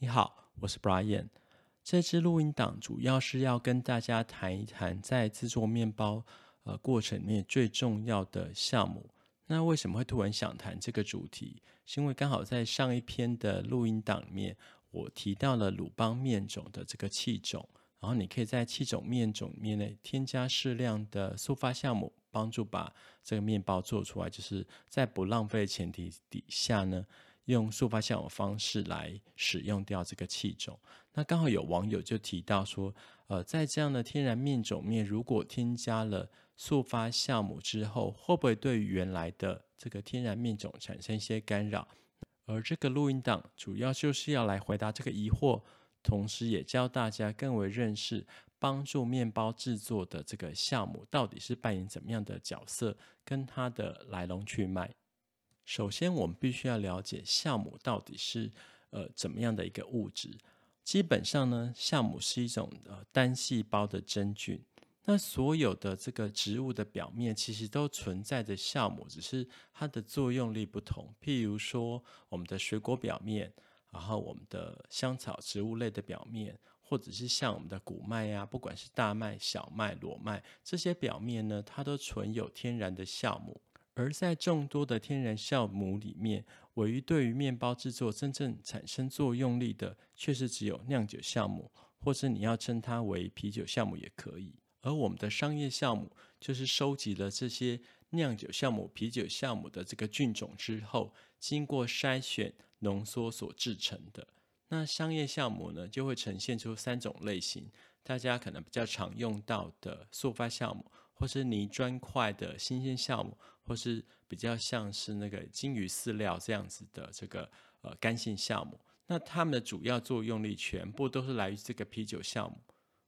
你好，我是 Brian。这支录音档主要是要跟大家谈一谈在制作面包呃过程里面最重要的项目。那为什么会突然想谈这个主题？是因为刚好在上一篇的录音档里面，我提到了鲁邦面种的这个气种，然后你可以在气种面种里面呢添加适量的速发酵母，帮助把这个面包做出来，就是在不浪费的前提底下呢。用速发酵母方式来使用掉这个气种，那刚好有网友就提到说，呃，在这样的天然面种面，如果添加了速发酵母之后，会不会对原来的这个天然面种产生一些干扰？而这个录音档主要就是要来回答这个疑惑，同时也教大家更为认识帮助面包制作的这个酵母到底是扮演怎么样的角色，跟它的来龙去脉。首先，我们必须要了解酵母到底是呃怎么样的一个物质。基本上呢，酵母是一种呃单细胞的真菌。那所有的这个植物的表面其实都存在着酵母，只是它的作用力不同。譬如说，我们的水果表面，然后我们的香草植物类的表面，或者是像我们的谷麦呀，不管是大麦、小麦、裸麦这些表面呢，它都存有天然的酵母。而在众多的天然酵母里面，唯一对于面包制作真正产生作用力的，却是只有酿酒酵母，或是你要称它为啤酒酵母也可以。而我们的商业酵母，就是收集了这些酿酒酵母、啤酒酵母的这个菌种之后，经过筛选、浓缩所制成的。那商业酵母呢，就会呈现出三种类型，大家可能比较常用到的速发酵母。或是泥砖块的新鲜酵母，或是比较像是那个金鱼饲料这样子的这个呃干性酵母，那它们的主要作用力全部都是来于这个啤酒酵母，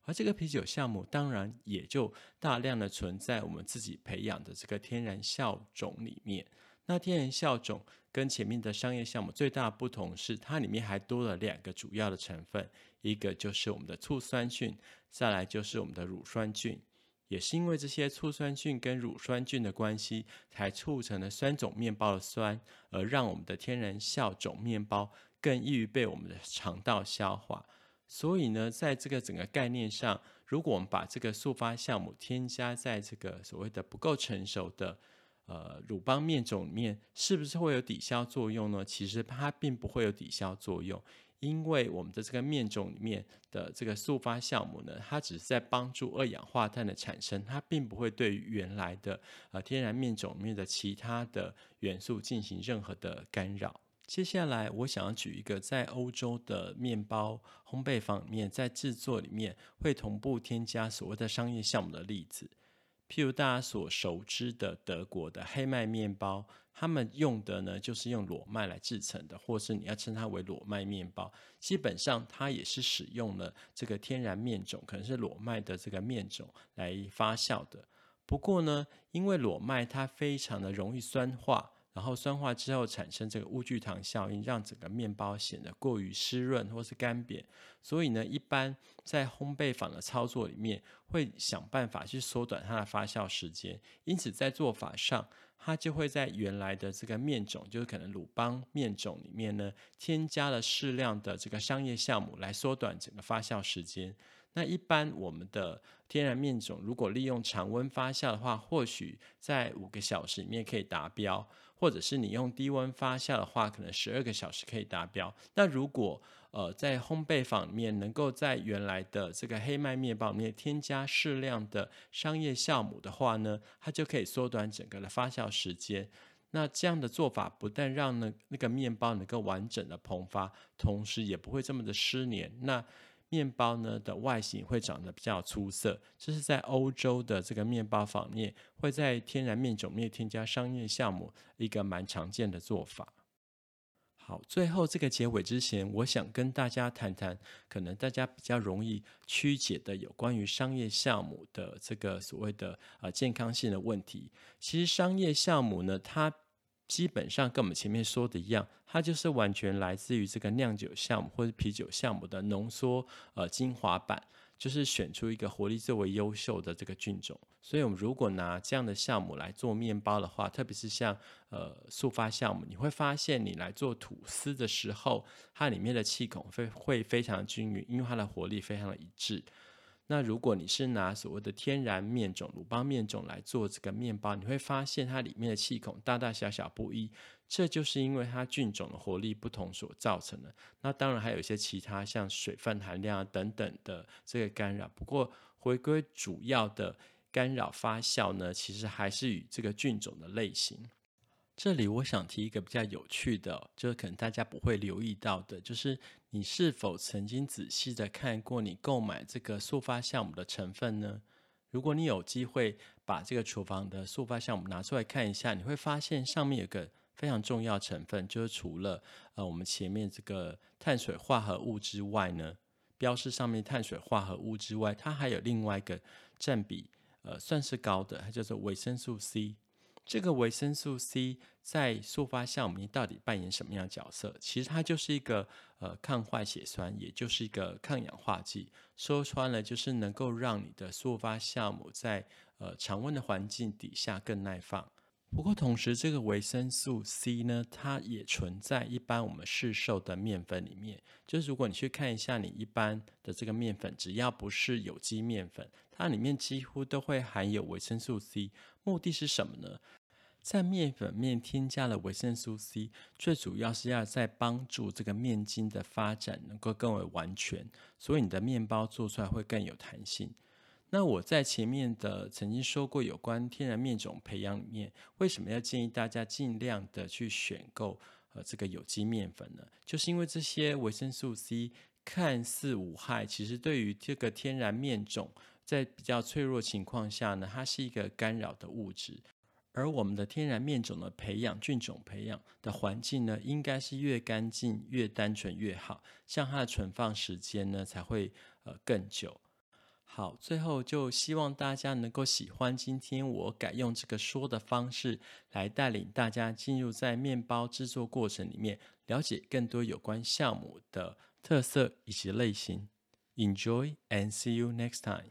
而这个啤酒酵母当然也就大量的存在我们自己培养的这个天然酵种里面。那天然酵种跟前面的商业酵母最大的不同是，它里面还多了两个主要的成分，一个就是我们的醋酸菌，再来就是我们的乳酸菌。也是因为这些醋酸菌跟乳酸菌的关系，才促成了酸种面包的酸，而让我们的天然酵种面包更易于被我们的肠道消化。所以呢，在这个整个概念上，如果我们把这个速发酵母添加在这个所谓的不够成熟的呃鲁邦面种里面，是不是会有抵消作用呢？其实它并不会有抵消作用。因为我们的这个面种里面的这个速发酵母呢，它只是在帮助二氧化碳的产生，它并不会对原来的呃天然面种里面的其他的元素进行任何的干扰。接下来，我想要举一个在欧洲的面包烘焙坊里面在制作里面会同步添加所谓的商业酵母的例子。譬如大家所熟知的德国的黑麦面包，他们用的呢就是用裸麦来制成的，或是你要称它为裸麦面包。基本上它也是使用了这个天然面种，可能是裸麦的这个面种来发酵的。不过呢，因为裸麦它非常的容易酸化。然后酸化之后产生这个乌聚糖效应，让整个面包显得过于湿润或是干瘪。所以呢，一般在烘焙坊的操作里面，会想办法去缩短它的发酵时间。因此，在做法上，它就会在原来的这个面种，就是可能鲁邦面种里面呢，添加了适量的这个商业酵母来缩短整个发酵时间。那一般我们的天然面种，如果利用常温发酵的话，或许在五个小时里面可以达标；或者是你用低温发酵的话，可能十二个小时可以达标。那如果呃在烘焙坊里面能够在原来的这个黑麦面包里面添加适量的商业酵母的话呢，它就可以缩短整个的发酵时间。那这样的做法不但让那那个面包能够完整的膨发，同时也不会这么的失黏。那面包呢的外形会长得比较出色，这是在欧洲的这个面包坊面会在天然面种面添加商业酵母一个蛮常见的做法。好，最后这个结尾之前，我想跟大家谈谈，可能大家比较容易曲解的有关于商业酵母的这个所谓的呃健康性的问题。其实商业酵母呢，它基本上跟我们前面说的一样，它就是完全来自于这个酿酒项目或者啤酒项目的浓缩呃精华版。就是选出一个活力最为优秀的这个菌种。所以，我们如果拿这样的项目来做面包的话，特别是像呃速发酵母，你会发现你来做吐司的时候，它里面的气孔会会非常均匀，因为它的活力非常的一致。那如果你是拿所谓的天然面种、鲁邦面种来做这个面包，你会发现它里面的气孔大大小小不一，这就是因为它菌种的活力不同所造成的。那当然还有一些其他像水分含量等等的这个干扰。不过回归主要的干扰发酵呢，其实还是与这个菌种的类型。这里我想提一个比较有趣的，就是可能大家不会留意到的，就是你是否曾经仔细的看过你购买这个速发酵母的成分呢？如果你有机会把这个厨房的速发酵母拿出来看一下，你会发现上面有个非常重要成分，就是除了呃我们前面这个碳水化合物之外呢，标示上面碳水化合物之外，它还有另外一个占比呃算是高的，它叫做维生素 C。这个维生素 C 在速发酵母里到底扮演什么样的角色？其实它就是一个呃抗坏血酸，也就是一个抗氧化剂。说穿了，就是能够让你的速发酵母在呃常温的环境底下更耐放。不过同时，这个维生素 C 呢，它也存在一般我们市售的面粉里面。就是如果你去看一下你一般的这个面粉，只要不是有机面粉，它里面几乎都会含有维生素 C。目的是什么呢？在面粉面添加了维生素 C，最主要是要在帮助这个面筋的发展能够更为完全，所以你的面包做出来会更有弹性。那我在前面的曾经说过有关天然面种培养里面，为什么要建议大家尽量的去选购呃这个有机面粉呢？就是因为这些维生素 C 看似无害，其实对于这个天然面种在比较脆弱情况下呢，它是一个干扰的物质。而我们的天然面种的培养、菌种培养的环境呢，应该是越干净、越单纯越好，像它的存放时间呢才会呃更久。好，最后就希望大家能够喜欢今天我改用这个说的方式来带领大家进入在面包制作过程里面，了解更多有关酵母的特色以及类型。Enjoy and see you next time.